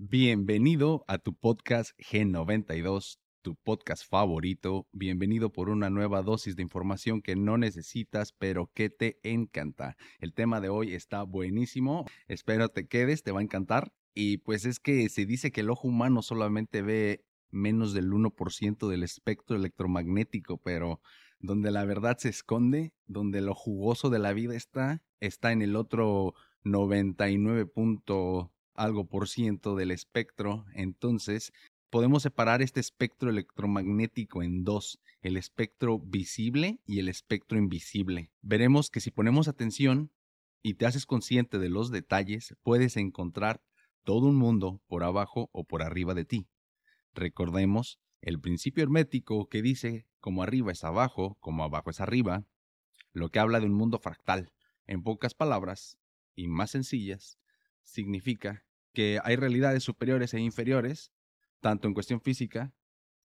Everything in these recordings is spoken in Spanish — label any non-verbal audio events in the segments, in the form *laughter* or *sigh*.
Bienvenido a tu podcast G92, tu podcast favorito. Bienvenido por una nueva dosis de información que no necesitas, pero que te encanta. El tema de hoy está buenísimo. Espero te quedes, te va a encantar. Y pues es que se dice que el ojo humano solamente ve menos del 1% del espectro electromagnético, pero donde la verdad se esconde, donde lo jugoso de la vida está, está en el otro 99 algo por ciento del espectro. Entonces, podemos separar este espectro electromagnético en dos, el espectro visible y el espectro invisible. Veremos que si ponemos atención y te haces consciente de los detalles, puedes encontrar todo un mundo por abajo o por arriba de ti. Recordemos el principio hermético que dice como arriba es abajo, como abajo es arriba, lo que habla de un mundo fractal. En pocas palabras, y más sencillas, significa que hay realidades superiores e inferiores, tanto en cuestión física,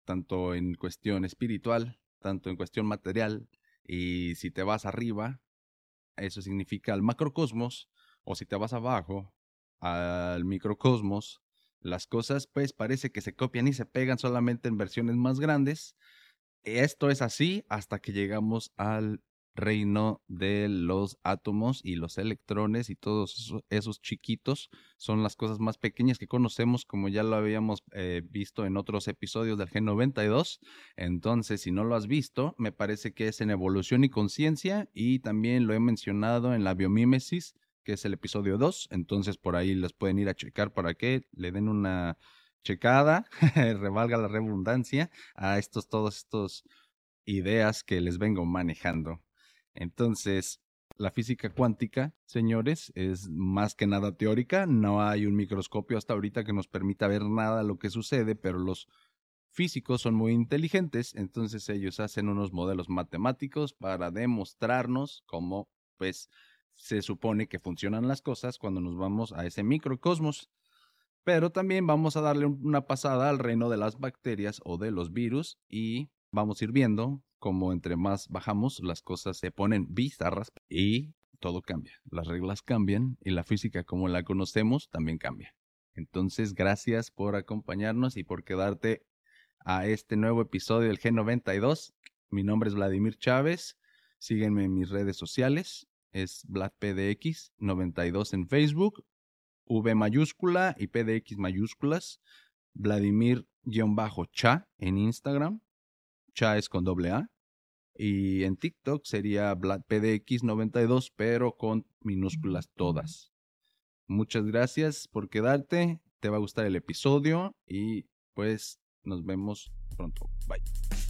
tanto en cuestión espiritual, tanto en cuestión material, y si te vas arriba, eso significa al macrocosmos, o si te vas abajo, al microcosmos, las cosas pues parece que se copian y se pegan solamente en versiones más grandes. Esto es así hasta que llegamos al reino de los átomos y los electrones y todos esos chiquitos son las cosas más pequeñas que conocemos como ya lo habíamos eh, visto en otros episodios del G92 entonces si no lo has visto me parece que es en evolución y conciencia y también lo he mencionado en la biomímesis que es el episodio 2 entonces por ahí les pueden ir a checar para que le den una checada *laughs* revalga la redundancia a estos todos estos ideas que les vengo manejando entonces, la física cuántica, señores, es más que nada teórica. No hay un microscopio hasta ahorita que nos permita ver nada de lo que sucede, pero los físicos son muy inteligentes, entonces ellos hacen unos modelos matemáticos para demostrarnos cómo, pues, se supone que funcionan las cosas cuando nos vamos a ese microcosmos. Pero también vamos a darle una pasada al reino de las bacterias o de los virus y vamos a ir viendo como entre más bajamos, las cosas se ponen bizarras y todo cambia. Las reglas cambian y la física como la conocemos también cambia. Entonces, gracias por acompañarnos y por quedarte a este nuevo episodio del G92. Mi nombre es Vladimir Chávez. Síguenme en mis redes sociales. Es VladPDX92 en Facebook, V mayúscula y PDX mayúsculas. Vladimir-cha en Instagram. Cha es con doble A. Y en TikTok sería PDX92, pero con minúsculas todas. Muchas gracias por quedarte. Te va a gustar el episodio y pues nos vemos pronto. Bye.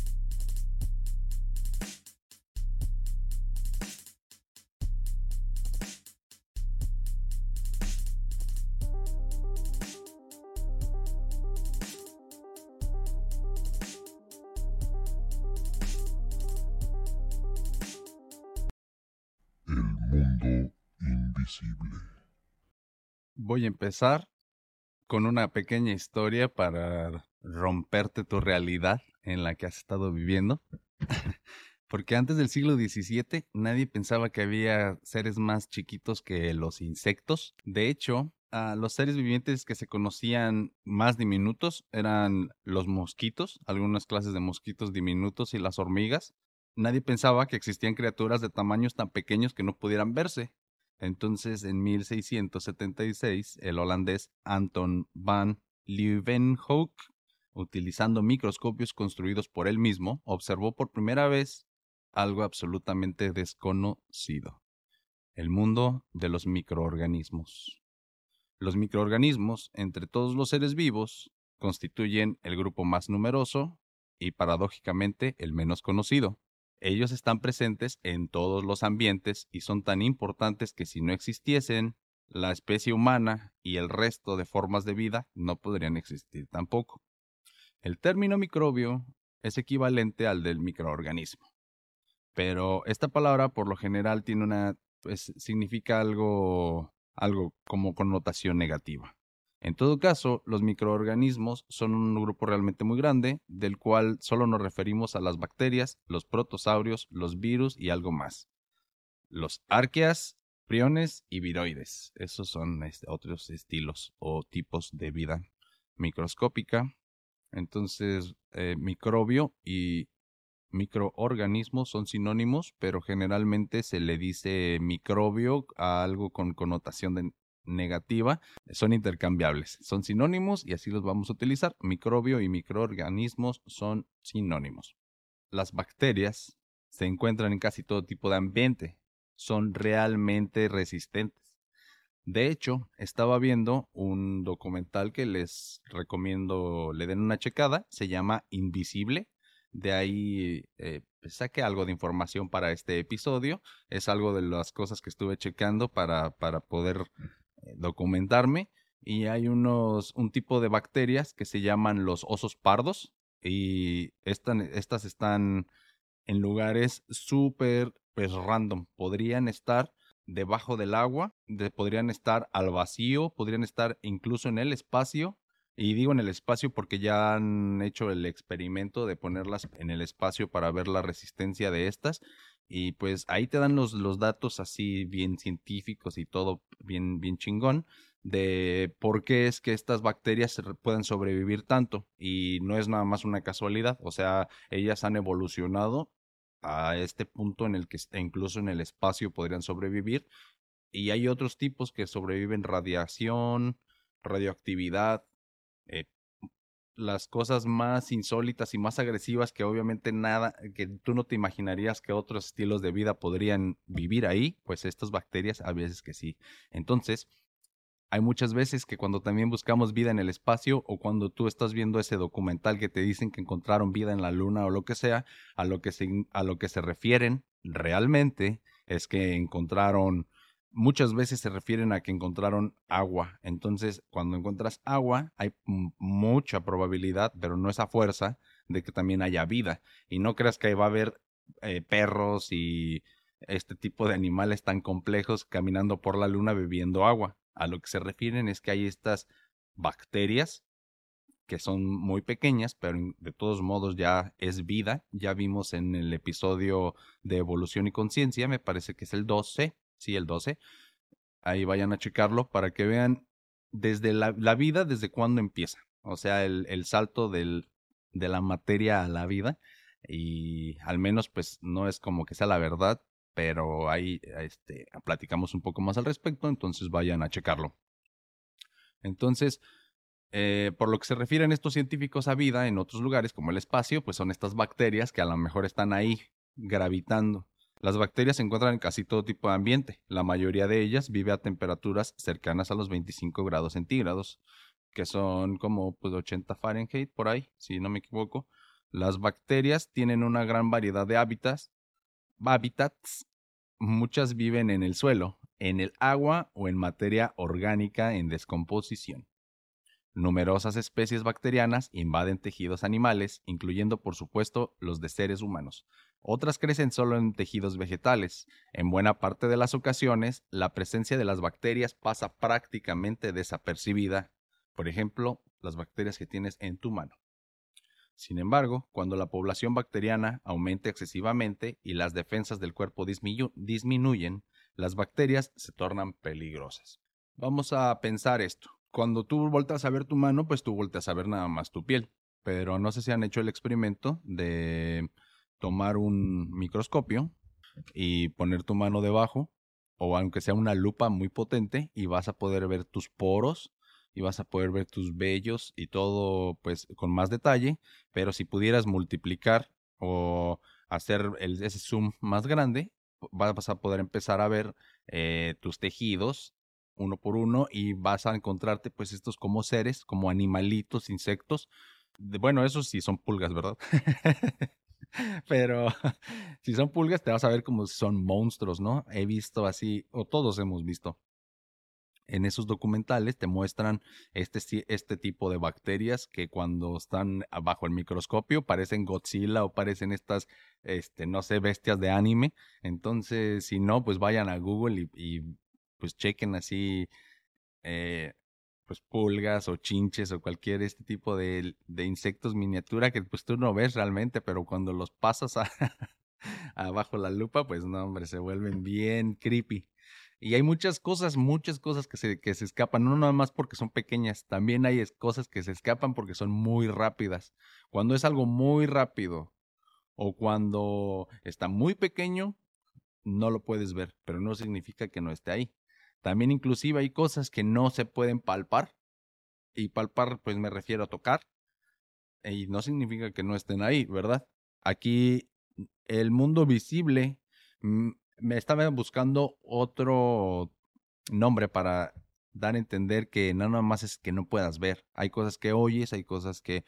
Voy a empezar con una pequeña historia para romperte tu realidad en la que has estado viviendo. *laughs* Porque antes del siglo XVII nadie pensaba que había seres más chiquitos que los insectos. De hecho, los seres vivientes que se conocían más diminutos eran los mosquitos, algunas clases de mosquitos diminutos y las hormigas. Nadie pensaba que existían criaturas de tamaños tan pequeños que no pudieran verse. Entonces, en 1676, el holandés Anton van Leeuwenhoek, utilizando microscopios construidos por él mismo, observó por primera vez algo absolutamente desconocido, el mundo de los microorganismos. Los microorganismos, entre todos los seres vivos, constituyen el grupo más numeroso y paradójicamente el menos conocido. Ellos están presentes en todos los ambientes y son tan importantes que si no existiesen, la especie humana y el resto de formas de vida no podrían existir tampoco. El término microbio es equivalente al del microorganismo. Pero esta palabra por lo general tiene una pues significa algo algo como connotación negativa. En todo caso, los microorganismos son un grupo realmente muy grande, del cual solo nos referimos a las bacterias, los protosaurios, los virus y algo más. Los arqueas priones y viroides. Esos son este, otros estilos o tipos de vida microscópica. Entonces, eh, microbio y microorganismos son sinónimos, pero generalmente se le dice microbio a algo con connotación de negativa. Son intercambiables, son sinónimos y así los vamos a utilizar. Microbio y microorganismos son sinónimos. Las bacterias se encuentran en casi todo tipo de ambiente, son realmente resistentes. De hecho, estaba viendo un documental que les recomiendo le den una checada, se llama Invisible. De ahí eh, pues, saqué algo de información para este episodio. Es algo de las cosas que estuve checando para, para poder documentarme. Y hay unos, un tipo de bacterias que se llaman los osos pardos. Y estas están en lugares súper pues random. Podrían estar debajo del agua, podrían estar al vacío, podrían estar incluso en el espacio. Y digo en el espacio porque ya han hecho el experimento de ponerlas en el espacio para ver la resistencia de estas. Y pues ahí te dan los, los datos así bien científicos y todo bien, bien chingón de por qué es que estas bacterias pueden sobrevivir tanto. Y no es nada más una casualidad, o sea, ellas han evolucionado a este punto en el que incluso en el espacio podrían sobrevivir. Y hay otros tipos que sobreviven radiación, radioactividad, eh, las cosas más insólitas y más agresivas que obviamente nada, que tú no te imaginarías que otros estilos de vida podrían vivir ahí, pues estas bacterias a veces que sí. Entonces, hay muchas veces que cuando también buscamos vida en el espacio o cuando tú estás viendo ese documental que te dicen que encontraron vida en la luna o lo que sea, a lo que se, a lo que se refieren realmente es que encontraron, muchas veces se refieren a que encontraron agua. Entonces, cuando encuentras agua, hay mucha probabilidad, pero no esa fuerza, de que también haya vida. Y no creas que va a haber eh, perros y este tipo de animales tan complejos caminando por la luna bebiendo agua a lo que se refieren es que hay estas bacterias que son muy pequeñas, pero de todos modos ya es vida. Ya vimos en el episodio de evolución y conciencia, me parece que es el 12, sí, el 12. Ahí vayan a checarlo para que vean desde la, vida, desde cuándo empieza. O sea, el, el salto del, de la materia a la vida. Y al menos pues no es como que sea la verdad, pero ahí este, platicamos un poco más al respecto, entonces vayan a checarlo. Entonces, eh, por lo que se refieren estos científicos a vida en otros lugares como el espacio, pues son estas bacterias que a lo mejor están ahí gravitando. Las bacterias se encuentran en casi todo tipo de ambiente. La mayoría de ellas vive a temperaturas cercanas a los 25 grados centígrados, que son como pues 80 Fahrenheit por ahí, si no me equivoco. Las bacterias tienen una gran variedad de hábitats hábitats, muchas viven en el suelo, en el agua o en materia orgánica en descomposición. Numerosas especies bacterianas invaden tejidos animales, incluyendo por supuesto los de seres humanos. Otras crecen solo en tejidos vegetales. En buena parte de las ocasiones, la presencia de las bacterias pasa prácticamente desapercibida. Por ejemplo, las bacterias que tienes en tu mano. Sin embargo, cuando la población bacteriana aumenta excesivamente y las defensas del cuerpo disminuyen, las bacterias se tornan peligrosas. Vamos a pensar esto. Cuando tú volteas a ver tu mano, pues tú volteas a ver nada más tu piel. Pero no sé si han hecho el experimento de tomar un microscopio y poner tu mano debajo, o aunque sea una lupa muy potente, y vas a poder ver tus poros, y vas a poder ver tus vellos y todo pues con más detalle, pero si pudieras multiplicar o hacer el, ese zoom más grande, vas a poder empezar a ver eh, tus tejidos uno por uno y vas a encontrarte pues estos como seres, como animalitos, insectos. bueno, esos sí son pulgas, ¿verdad? *laughs* Pero *laughs* si son pulgas, te vas a ver como si son monstruos, ¿no? He visto así, o todos hemos visto en esos documentales te muestran este, este tipo de bacterias que cuando están bajo el microscopio parecen Godzilla o parecen estas, este, no sé, bestias de anime. Entonces, si no, pues vayan a Google y, pues chequen así, eh, pues pulgas o chinches o cualquier este tipo de, insectos miniatura que pues tú no ves realmente, pero cuando los pasas *laughs* abajo la lupa, pues no, hombre, se vuelven bien creepy. Y hay muchas cosas, muchas cosas que se, que se escapan, no nada más porque son pequeñas, también hay cosas que se escapan porque son muy rápidas. Cuando es algo muy rápido o cuando está muy pequeño, no lo puedes ver, pero no significa que no esté ahí. También inclusive hay cosas que no se pueden palpar. Y palpar, pues me refiero a tocar. Y no significa que no estén ahí, ¿verdad? Aquí el mundo visible, mm, me estaba buscando otro nombre para dar a entender que no nada más es que no puedas ver. Hay cosas que oyes, hay cosas que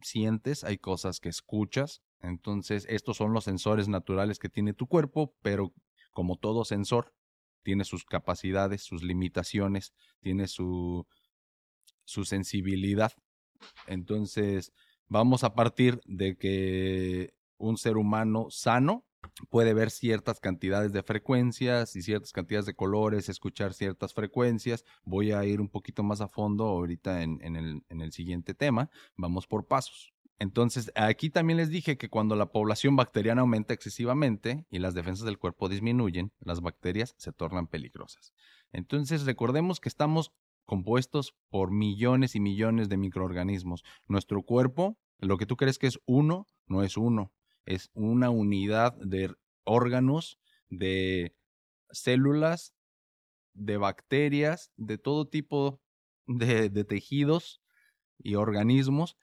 sientes, hay cosas que escuchas. Entonces, estos son los sensores naturales que tiene tu cuerpo, pero como todo sensor, tiene sus capacidades, sus limitaciones, tiene su, su sensibilidad. Entonces, vamos a partir de que un ser humano sano puede ver ciertas cantidades de frecuencias y ciertas cantidades de colores, escuchar ciertas frecuencias. Voy a ir un poquito más a fondo ahorita en, el, en el siguiente tema. Vamos por pasos. Entonces, aquí también les dije que cuando la población bacteriana aumenta excesivamente y las defensas del cuerpo disminuyen, las bacterias se tornan peligrosas. Entonces, recordemos que estamos compuestos por millones y millones de microorganismos. Nuestro cuerpo, lo que tú crees que es uno, no es uno es una unidad de órganos, de células, de bacterias, de todo tipo de, tejidos y organismos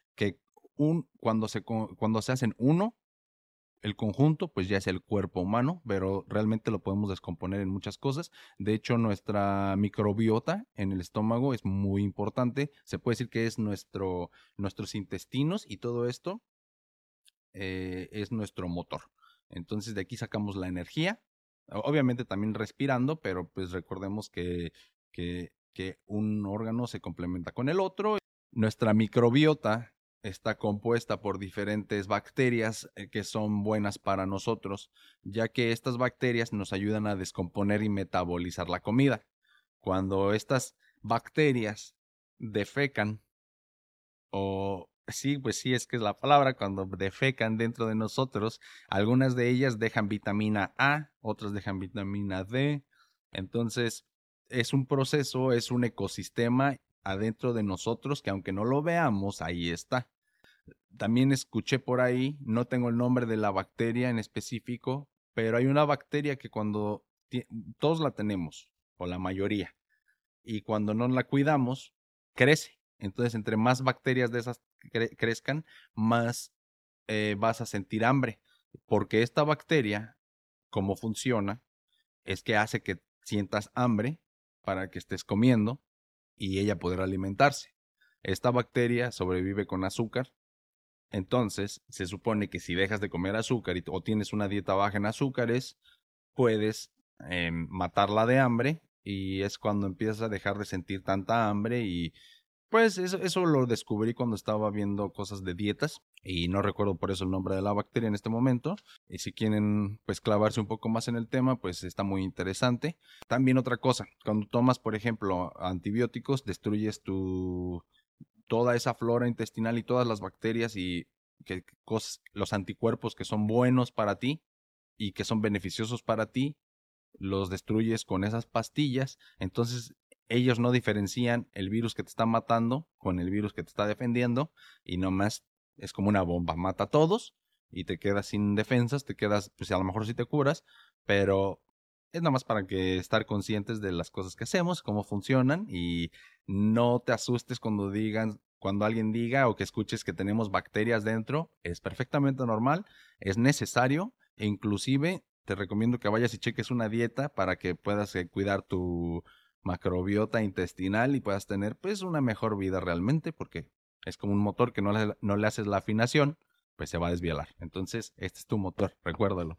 un, cuando, se, cuando se hacen uno, el conjunto, pues ya es el cuerpo humano, pero realmente lo podemos descomponer en muchas cosas. De hecho, nuestra microbiota en el estómago es muy importante. Se puede decir que es nuestro, nuestros intestinos y todo esto eh, es nuestro motor. Entonces de aquí sacamos la energía, obviamente también respirando, pero pues recordemos que, que, que un órgano se complementa con el otro. Nuestra microbiota está compuesta por diferentes bacterias eh, que son buenas para nosotros, ya que estas bacterias nos ayudan a descomponer y metabolizar la comida. Cuando estas bacterias defecan o Sí, pues sí, es que es la palabra, cuando defecan dentro de nosotros, algunas de ellas dejan vitamina A, otras dejan vitamina D. Entonces, es un proceso, es un ecosistema adentro de nosotros que aunque no lo veamos, ahí está. También escuché por ahí, no tengo el nombre de la bacteria en específico, pero hay una bacteria que cuando todos la tenemos, o la mayoría, y cuando no la cuidamos, crece. Entonces, entre más bacterias de esas crezcan, más eh, vas a sentir hambre. Porque esta bacteria, como funciona, es que hace que sientas hambre para que estés comiendo y ella podrá alimentarse. Esta bacteria sobrevive con azúcar. Entonces, se supone que si dejas de comer azúcar y, o tienes una dieta baja en azúcares, puedes em, matarla de hambre y es cuando empiezas a dejar de sentir tanta hambre y pues eso, eso lo descubrí cuando estaba viendo cosas de dietas y no recuerdo por eso el nombre de la bacteria en este momento. Y si quieren pues clavarse un poco más en el tema, pues está muy interesante. También otra cosa, cuando tomas por ejemplo antibióticos, destruyes tu toda esa flora intestinal y todas las bacterias y que, los anticuerpos que son buenos para ti y que son beneficiosos para ti, los destruyes con esas pastillas. Entonces ellos no diferencian el virus que te está matando con el virus que te está defendiendo y nomás es como una bomba, mata a todos y te quedas sin defensas, te quedas, pues a lo mejor sí te curas, pero es nada más para que estar conscientes de las cosas que hacemos, cómo funcionan y no te asustes cuando digan, cuando alguien diga o que escuches que tenemos bacterias dentro, es perfectamente normal, es necesario e inclusive te recomiendo que vayas y cheques una dieta para que puedas eh, cuidar tu macrobiota intestinal y puedas tener pues una mejor vida realmente porque es como un motor que no le, no le haces la afinación, pues se va a desviar. Entonces, este es tu motor, recuérdalo.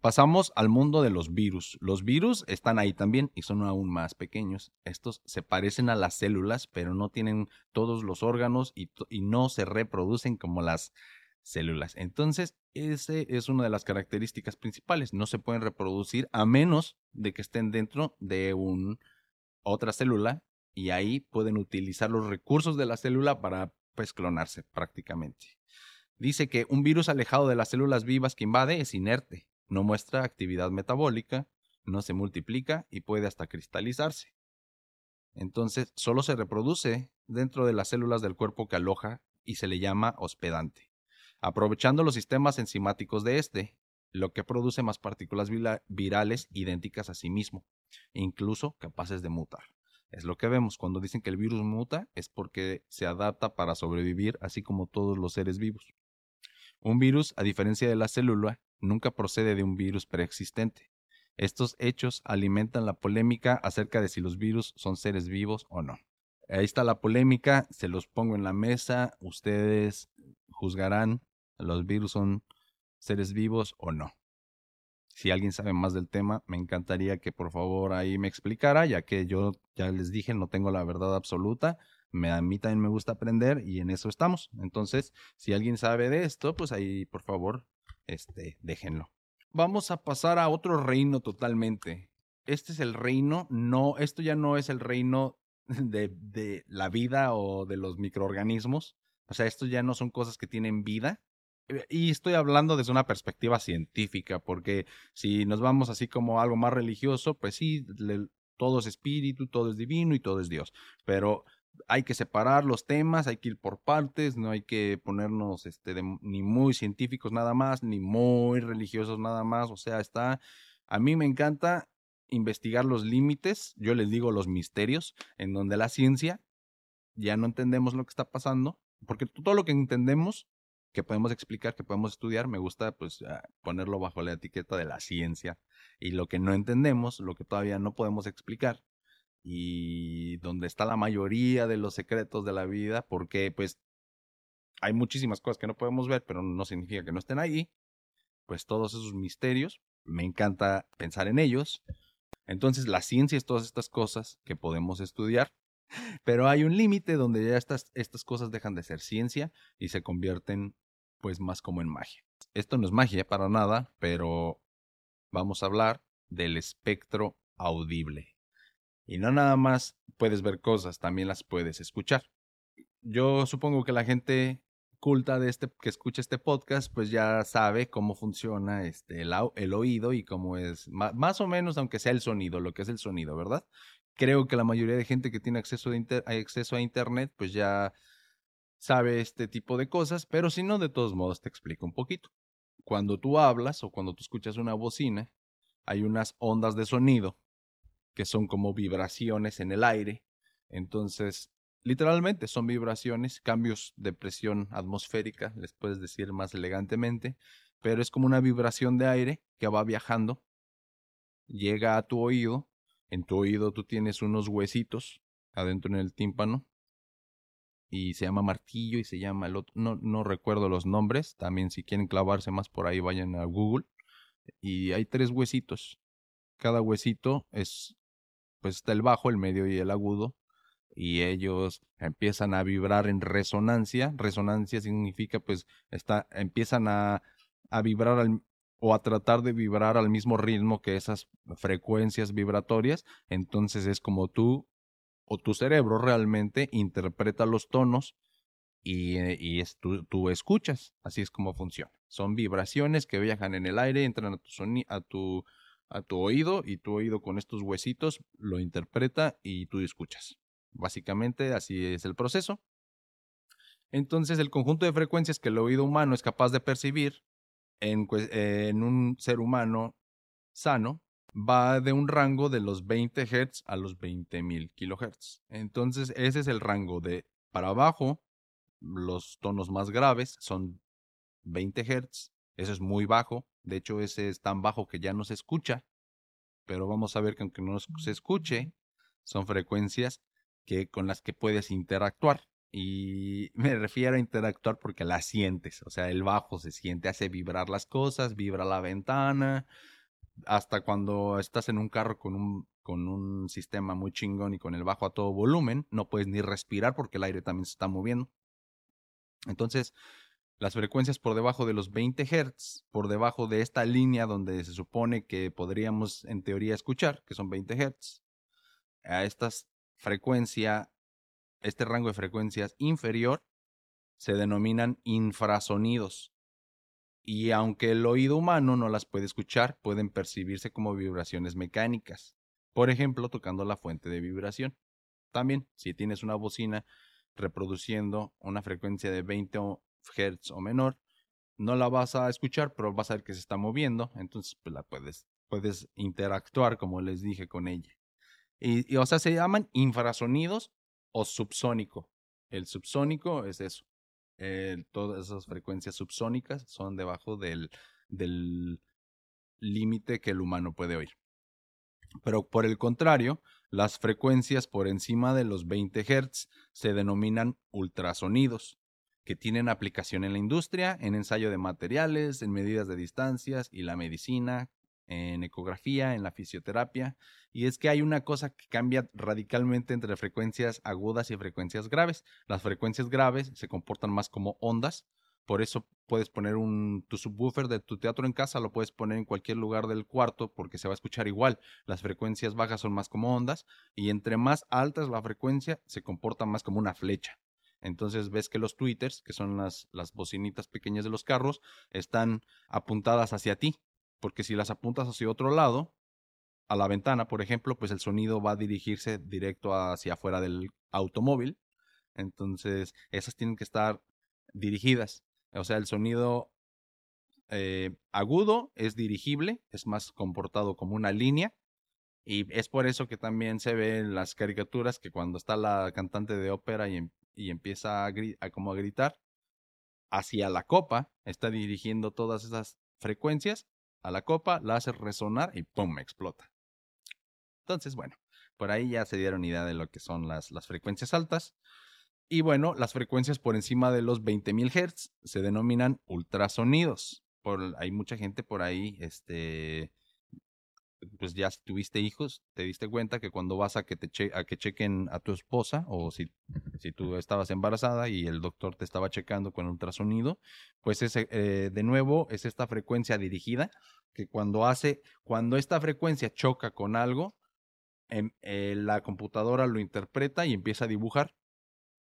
Pasamos al mundo de los virus. Los virus están ahí también y son aún más pequeños. Estos se parecen a las células, pero no tienen todos los órganos y, no se reproducen como las células. Entonces, ese es una de las características principales. No se pueden reproducir a menos de que estén dentro de un otra célula y ahí pueden utilizar los recursos de la célula para pues clonarse prácticamente. Dice que un virus alejado de las células vivas que invade es inerte, no muestra actividad metabólica, no se multiplica y puede hasta cristalizarse. Entonces, solo se reproduce dentro de las células del cuerpo que aloja y se le llama hospedante, aprovechando los sistemas enzimáticos de este, lo que produce más partículas virales idénticas a sí mismo, incluso capaces de mutar. Es lo que vemos cuando dicen que el virus muta, es porque se adapta para sobrevivir, así como todos los seres vivos. Un virus, a diferencia de la célula, nunca procede de un virus preexistente. Estos hechos alimentan la polémica acerca de si los virus son seres vivos o no. Ahí está la polémica, se los pongo en la mesa, ustedes juzgarán, los virus son seres vivos o no. Si alguien sabe más del tema, me encantaría que por favor ahí me explicara, ya que yo ya les dije, no tengo la verdad absoluta. Me, a mí también me gusta aprender y en eso estamos. Entonces, si alguien sabe de esto, pues ahí por favor, este, déjenlo. Vamos a pasar a otro reino totalmente. Este es el reino, no, esto ya no es el reino *laughs* de, de la vida o de los microorganismos. O sea, esto ya no son cosas que tienen vida, eh, y estoy hablando desde una perspectiva científica, porque si nos vamos así como algo más religioso, pues sí, todo es espíritu, todo es divino y todo es Dios. Pero hay que separar los temas, hay que ir por partes, no hay que ponernos este, ni muy científicos nada más, ni muy religiosos nada más. O sea, está, a mí me encanta investigar los límites, yo les digo los misterios, en donde la ciencia ya no entendemos lo que está pasando, porque todo lo que entendemos que podemos explicar, que podemos estudiar, me gusta pues ah, ponerlo bajo la etiqueta de la ciencia y lo que no entendemos, lo que todavía no podemos explicar y donde está la mayoría de los secretos de la vida, porque pues hay muchísimas cosas que no podemos ver, pero no significa que no estén ahí, pues todos esos misterios, me encanta pensar en ellos. Entonces la ciencia es todas estas cosas que podemos estudiar, *laughs* pero hay un límite donde ya estas, estas cosas dejan de ser ciencia y se convierten pues más como en magia. Esto no es magia para nada, pero vamos a hablar del espectro audible. Y no nada más puedes ver cosas, también las puedes escuchar. Yo supongo que la gente culta de este que escucha este podcast, pues ya sabe cómo funciona este el, oído y cómo es más, o menos, aunque sea el sonido, lo que es el sonido, ¿verdad? Creo que la mayoría de gente que tiene acceso, de acceso a internet, pues ya sabe este tipo de cosas, pero si no, de todos modos te explico un poquito. Cuando tú hablas o cuando tú escuchas una bocina, hay unas ondas de sonido que son como vibraciones en el aire. Entonces, literalmente son vibraciones, cambios de presión atmosférica, les puedes decir más elegantemente, pero es como una vibración de aire que va viajando, llega a tu oído, en tu oído tú tienes unos huesitos adentro en el tímpano. Y se llama martillo y se llama el otro, no, no recuerdo los nombres, también si quieren clavarse más por ahí vayan a Google. Y hay tres huesitos, cada huesito es, pues está el bajo, el medio y el agudo y ellos empiezan a vibrar en resonancia, resonancia significa pues está, empiezan a, a vibrar al, o a tratar de vibrar al mismo ritmo que esas frecuencias vibratorias, entonces es como tú o tu cerebro realmente interpreta los tonos y, eh, y es, tú, escuchas. Así es como funciona. Son vibraciones que viajan en el aire, entran a tu, a tu, a tu oído y tu oído con estos huesitos lo interpreta y tú escuchas. Básicamente así es el proceso. Entonces el conjunto de frecuencias que el oído humano es capaz de percibir en, en un ser humano sano va de un rango de los 20 Hz a los 20.000 kHz. Entonces, ese es el rango de para abajo, los tonos más graves son 20 Hz. Eso es muy bajo. De hecho, ese es tan bajo que ya no se escucha. Pero vamos a ver que aunque no se escuche, son frecuencias que, con las que puedes interactuar. Y me refiero a interactuar porque las sientes. O sea, el bajo se siente, hace vibrar las cosas, vibra la ventana, hasta cuando estás en un carro con un, con un sistema muy chingón y con el bajo a todo volumen, no puedes ni respirar porque el aire también se está moviendo. Entonces, las frecuencias por debajo de los 20 Hz, por debajo de esta línea donde se supone que podríamos en teoría escuchar, que son 20 Hz, a esta frecuencia, este rango de frecuencias inferior, se denominan infrasonidos. y aunque el oído humano no las puede escuchar, pueden percibirse como vibraciones mecánicas. Por ejemplo, tocando la fuente de vibración. También, si tienes una bocina reproduciendo una frecuencia de 20 Hz o menor, no la vas a escuchar, pero vas a ver que se está moviendo, entonces pues, la puedes, puedes interactuar, como les dije, con ella. Y, o sea, se llaman infrasonidos o subsónico. El subsónico es eso. todas esas frecuencias subsónicas son debajo del límite que el humano puede oír. Pero por el contrario, las frecuencias por encima de los 20 Hz se denominan ultrasonidos, que tienen aplicación en la industria, en ensayo de materiales, en medidas de distancias y la medicina, en ecografía, en la fisioterapia. Y es que hay una cosa que cambia radicalmente entre frecuencias agudas y frecuencias graves. Las frecuencias graves se comportan más como ondas, por eso puedes poner un, tu subwoofer de tu teatro en casa, lo puedes poner en cualquier lugar del cuarto porque se va a escuchar igual. Las frecuencias bajas son más como ondas y entre más alta es la frecuencia, se comporta más como una flecha. Entonces ves que los tweeters, que son las, las bocinitas pequeñas de los carros, están apuntadas hacia ti. Porque si las apuntas hacia otro lado, a la ventana, por ejemplo, pues el sonido va a dirigirse directo hacia afuera del automóvil. Entonces, esas tienen que estar dirigidas. O sea, el sonido eh, agudo es dirigible, es más comportado como una línea. Y es por eso que también se ve en las caricaturas que cuando está la cantante de ópera y, em, empieza a, como a gritar, hacia la copa, está dirigiendo todas esas frecuencias a la copa, la hace resonar y ¡pum! explota. Entonces, bueno, por ahí ya se dieron idea de lo que son las, las frecuencias altas. Y bueno, las frecuencias por encima de los 20.000 Hz se denominan ultrasonidos. Hay mucha gente por ahí, este, pues ya si tuviste hijos, te diste cuenta que cuando vas a que te a que chequen a tu esposa o si, si tú estabas embarazada y el doctor te estaba checando con ultrasonido, pues ese, eh, de nuevo es esta frecuencia dirigida que cuando hace, cuando esta frecuencia choca con algo, en, em, eh, la computadora lo interpreta y empieza a dibujar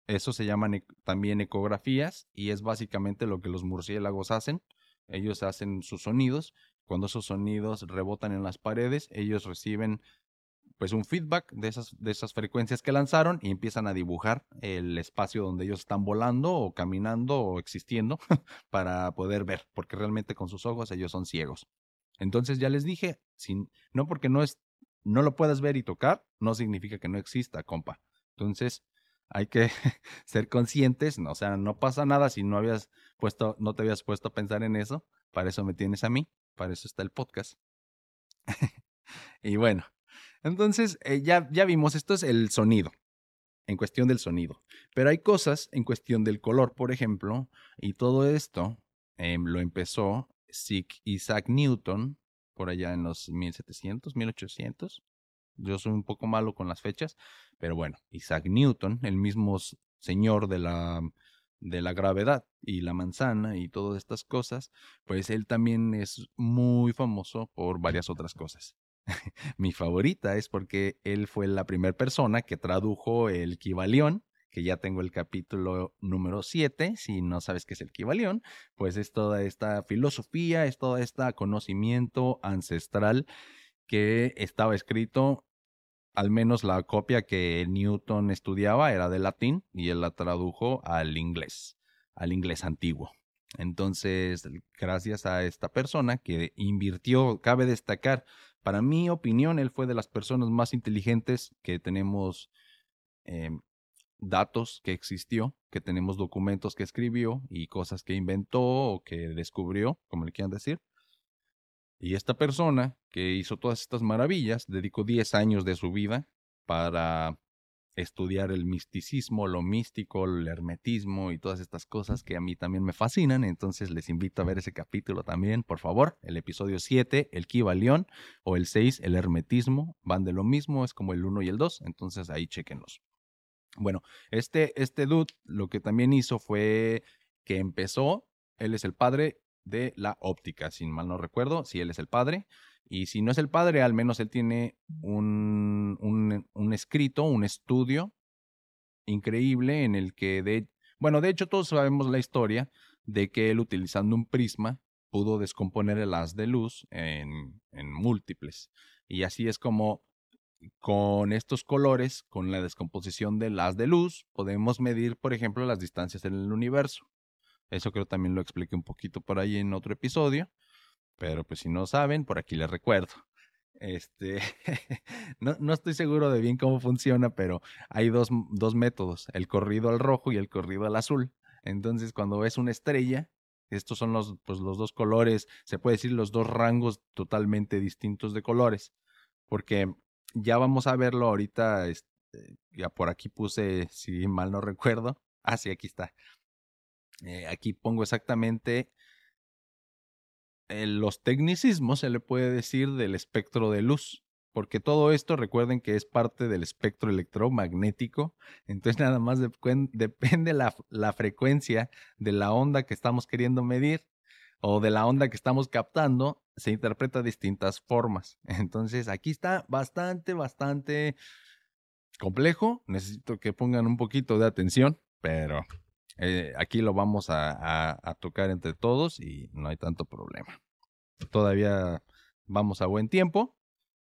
eso se llaman también ecografías y es básicamente lo que los murciélagos hacen. Ellos hacen sus sonidos. Cuando esos sonidos rebotan en las paredes, ellos reciben pues un feedback de esas, de esas frecuencias que lanzaron y empiezan a dibujar el espacio donde ellos están volando o caminando o existiendo *laughs* para poder ver, porque realmente con sus ojos ellos son ciegos. Entonces ya les dije, sin, no porque no, es, no lo puedas ver y tocar, no significa que no exista, compa. Entonces, hay que *laughs* ser conscientes, o sea, no pasa nada si no habías puesto, no te habías puesto a pensar en eso, para eso me tienes a mí, para eso está el podcast. *laughs* y bueno, entonces eh, ya, ya vimos, esto es el sonido, en cuestión del sonido, pero hay cosas en cuestión del color, por ejemplo, y todo esto em, lo empezó Isaac Newton por allá en los 1700, 1800, yo soy un poco malo con las fechas, pero bueno, Isaac Newton, el mismo señor de la, de la gravedad y la manzana y todas estas cosas, pues él también es muy famoso por varias otras cosas. *laughs* Mi favorita es porque él fue la primera persona que tradujo el Kibalión, que ya tengo el capítulo número 7, si no sabes qué es el Kibalión, pues es toda esta filosofía, es todo este conocimiento ancestral que estaba escrito al menos la copia que Newton estudiaba era de latín y él la tradujo al inglés, al inglés antiguo. Entonces, gracias a esta persona que invirtió, cabe destacar, para mi opinión, él fue de las personas más inteligentes que tenemos em, datos que existió, que tenemos documentos que escribió y cosas que inventó o que descubrió, como le quieran decir. Y esta persona que hizo todas estas maravillas dedicó 10 años de su vida para estudiar el misticismo, lo místico, el hermetismo y todas estas cosas que a mí también me fascinan. Entonces les invito a ver ese capítulo también, por favor. El episodio 7, el Kibalión, o el 6, el hermetismo, van de lo mismo, es como el 1 y el 2. Entonces ahí chequenlos. Bueno, este, este dude lo que también hizo fue que empezó, él es el padre de la óptica, si mal no recuerdo, si él es el padre. Y si no es el padre, al menos él tiene un, un, escrito, un estudio increíble en el que, de, bueno, de hecho todos sabemos la historia de que él utilizando un prisma pudo descomponer el haz de luz en, en múltiples. Y así es como con estos colores, con la descomposición del haz de luz, podemos medir, por ejemplo, las distancias en el universo. Eso creo también lo expliqué un poquito por ahí en otro episodio, pero pues si no saben, por aquí les recuerdo. Este, *laughs* no, no, estoy seguro de bien cómo funciona, pero hay dos, dos, métodos, el corrido al rojo y el corrido al azul. Entonces, cuando ves una estrella, estos son los, pues, los dos colores, se puede decir los dos rangos totalmente distintos de colores, porque ya vamos a verlo ahorita, este, ya por aquí puse, si mal no recuerdo, ah, sí, aquí está. Eh, aquí pongo exactamente los tecnicismos, se le puede decir, del espectro de luz. Porque todo esto, recuerden que es parte del espectro electromagnético. Entonces, nada más depende la, la frecuencia de la onda que estamos queriendo medir o de la onda que estamos captando, se interpreta de distintas formas. Entonces, aquí está bastante, bastante complejo. Necesito que pongan un poquito de atención, pero eh, aquí lo vamos a, tocar entre todos y no hay tanto problema. Todavía vamos a buen tiempo,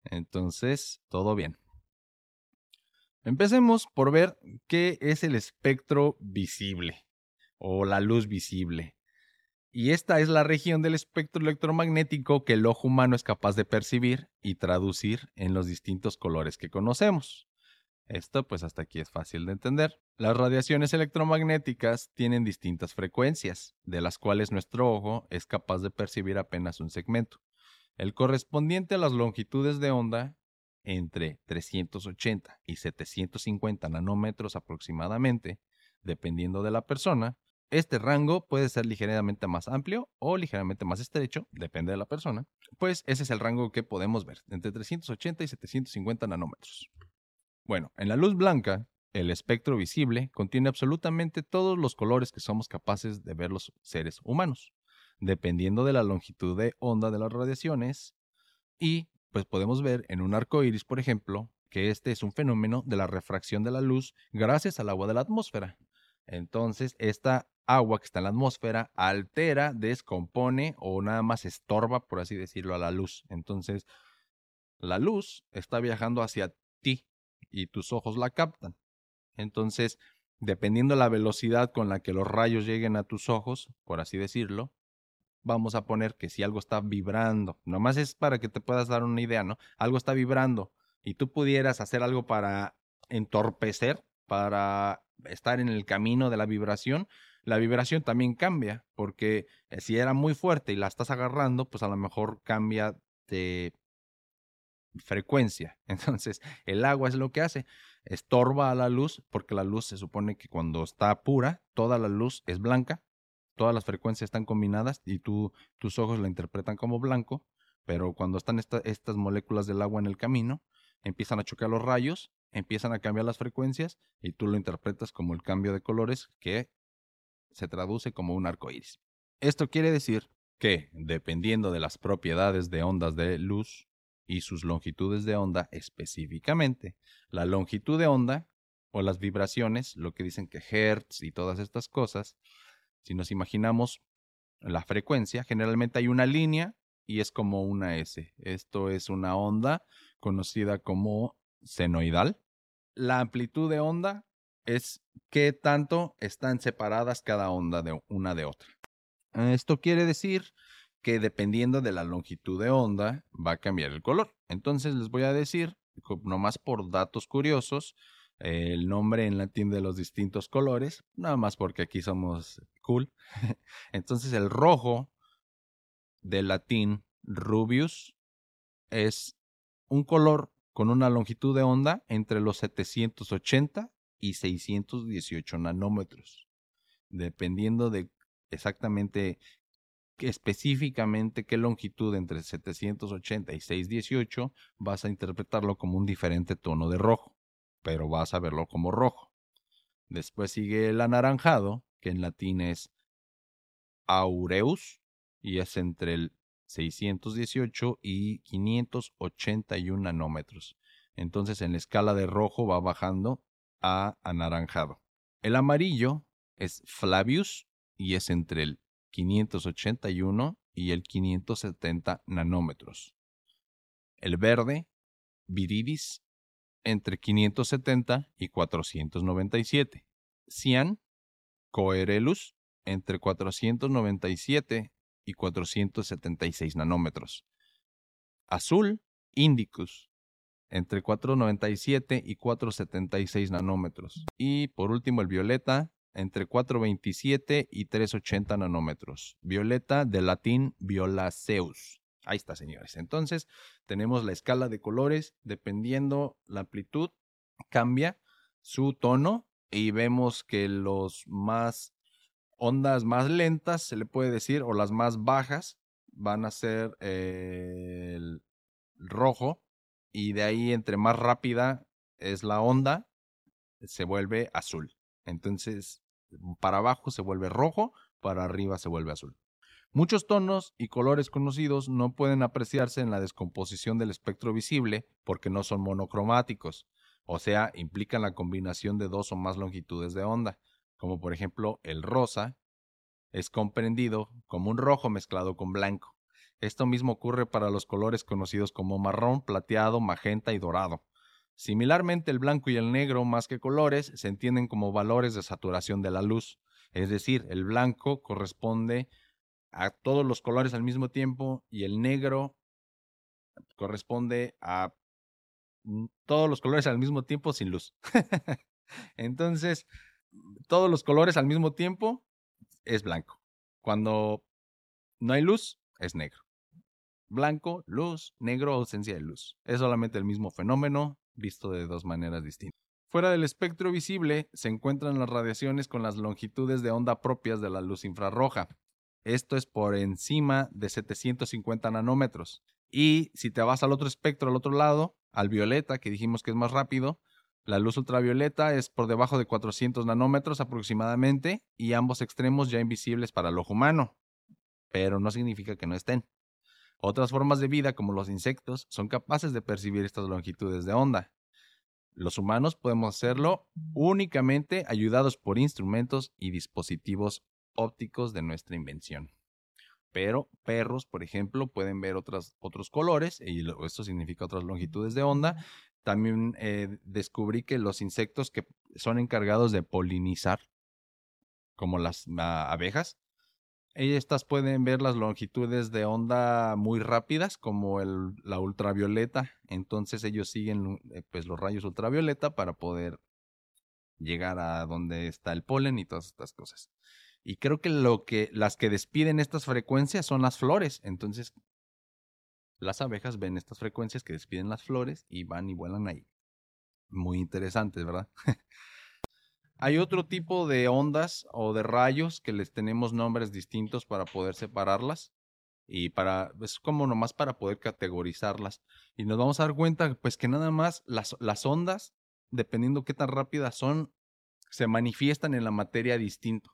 entonces todo bien. Empecemos por ver qué es el espectro visible o la luz visible. Y esta es la región del espectro electromagnético que el ojo humano es capaz de percibir y traducir en los distintos colores que conocemos. Esto pues hasta aquí es fácil de entender. Las radiaciones electromagnéticas tienen distintas frecuencias, de las cuales nuestro ojo es capaz de percibir apenas un segmento. El correspondiente a las longitudes de onda entre 380 y 750 nanómetros aproximadamente, dependiendo de la persona. Este rango puede ser ligeramente más amplio o ligeramente más estrecho, depende de la persona, pues ese es el rango que podemos ver, entre 380 y 750 nanómetros. Bueno, en la luz blanca, el espectro visible contiene absolutamente todos los colores que somos capaces de ver los seres humanos, dependiendo de la longitud de onda de las radiaciones. Y pues podemos ver en un arco iris, por ejemplo, que este es un fenómeno de la refracción de la luz gracias al agua de la atmósfera. Entonces, esta agua que está en la atmósfera altera, descompone o nada más estorba, por así decirlo, a la luz. Entonces, la luz está viajando hacia ti, y tus ojos la captan. Entonces, dependiendo la velocidad con la que los rayos lleguen a tus ojos, por así decirlo, vamos a poner que si algo está vibrando, nomás es para que te puedas dar una idea, ¿no? Algo está vibrando y tú pudieras hacer algo para entorpecer, para estar en el camino de la vibración, la vibración también cambia, porque eh, si era muy fuerte y la estás agarrando, pues a lo mejor cambia de frecuencia. *laughs* Entonces, el agua es lo que hace, estorba a la luz, porque la luz se supone que cuando está pura, toda la luz es blanca, todas las frecuencias están combinadas y tú, tus ojos la interpretan como blanco, pero cuando están estas moléculas del agua en el camino, empiezan a chocar los rayos, empiezan a cambiar las frecuencias y tú lo interpretas como el cambio de colores que se traduce como un arco iris. Esto quiere decir que, dependiendo de las propiedades de ondas de luz, y sus longitudes de onda específicamente. La longitud de onda o las vibraciones, lo que dicen que hertz y todas estas cosas, si nos imaginamos la frecuencia, generalmente hay una línea y es como una S. Esto es una onda conocida como senoidal. La amplitud de onda es qué tanto están separadas cada onda de una de otra. Esto quiere decir que dependiendo de la longitud de onda va a cambiar el color. Entonces les voy a decir, nomás por datos curiosos, el nombre en latín de los distintos colores, nada más porque aquí somos cool. *laughs* Entonces el rojo del latín rubius es un color con una longitud de onda entre los 780 y 618 nanómetros, dependiendo de exactamente específicamente qué longitud entre 780 y 618 vas a interpretarlo como un diferente tono de rojo, pero vas a verlo como rojo. Después sigue el anaranjado, que en latín es aureus, y es entre el 618 y 581 nanómetros. Entonces en la escala de rojo va bajando a anaranjado. El amarillo es Flavius y es entre el 581 y el 570 nanómetros. El verde, viridis, entre 570 y 497. Cian, coerelus, entre 497 y 476 nanómetros. Azul, indicus, entre 497 y 476 nanómetros. Y por último el violeta, entre 427 y 380 nanómetros. Violeta de latín violaceus. Ahí está, señores. Entonces, tenemos la escala de colores, dependiendo la amplitud, cambia su tono y vemos que los más ondas más lentas, se le puede decir, o las más bajas, van a ser eh, el rojo y de ahí entre más rápida es la onda, se vuelve azul. Entonces, para abajo se vuelve rojo, para arriba se vuelve azul. Muchos tonos y colores conocidos no pueden apreciarse en la descomposición del espectro visible porque no son monocromáticos, o sea, implican la combinación de dos o más longitudes de onda, como por ejemplo el rosa es comprendido como un rojo mezclado con blanco. Esto mismo ocurre para los colores conocidos como marrón, plateado, magenta y dorado. Similarmente, el blanco y el negro, más que colores, se entienden como valores de saturación de la luz. Es decir, el blanco corresponde a todos los colores al mismo tiempo y el negro corresponde a todos los colores al mismo tiempo sin luz. *laughs* Entonces, todos los colores al mismo tiempo es blanco. Cuando no hay luz, es negro. Blanco, luz, negro, ausencia de luz. Es solamente el mismo fenómeno, visto de dos maneras distintas. Fuera del espectro visible se encuentran las radiaciones con las longitudes de onda propias de la luz infrarroja. Esto es por encima de 750 nanómetros. Y si te vas al otro espectro, al otro lado, al violeta, que dijimos que es más rápido, la luz ultravioleta es por debajo de 400 nanómetros aproximadamente y ambos extremos ya invisibles para el ojo humano, pero no significa que no estén. Otras formas de vida, como los insectos, son capaces de percibir estas longitudes de onda. Los humanos podemos hacerlo únicamente ayudados por instrumentos y dispositivos ópticos de nuestra invención. Pero perros, por ejemplo, pueden ver otros colores, y esto significa otras longitudes de onda. También eh, descubrí que los insectos que son encargados de polinizar, como las ah, abejas, estas pueden ver las longitudes de onda muy rápidas, como la ultravioleta. Entonces ellos siguen eh, pues, los rayos ultravioleta para poder llegar a donde está el polen y todas estas cosas. Y creo que lo que las que despiden estas frecuencias son las flores. Entonces las abejas ven estas frecuencias que despiden las flores y van y vuelan ahí. Muy interesantes, ¿verdad? *laughs* Hay otro tipo de ondas o de rayos que les tenemos nombres distintos para poder separarlas y para, es como nomás para poder categorizarlas. Y nos vamos a dar cuenta, pues que nada más las, las ondas, dependiendo qué tan rápidas son, se manifiestan en la materia distinto.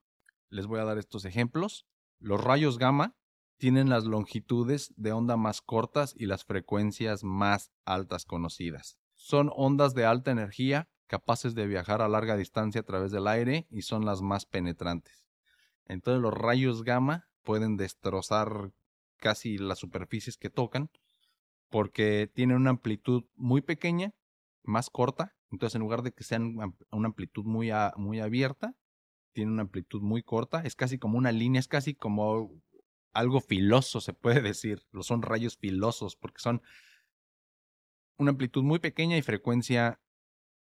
Les voy a dar estos ejemplos. Los rayos gamma tienen las longitudes de onda más cortas y las frecuencias más altas conocidas. Son ondas de alta energía capaces de viajar a larga distancia a través del aire y son las más penetrantes. Entonces los rayos gamma pueden destrozar casi las superficies que tocan porque tienen una amplitud muy pequeña, más corta. Entonces en lugar de que sean una amplitud muy, muy abierta, tiene una amplitud muy corta. Es casi como una línea, es casi como algo filoso, se puede decir. Son rayos filosos porque son una amplitud muy pequeña y frecuencia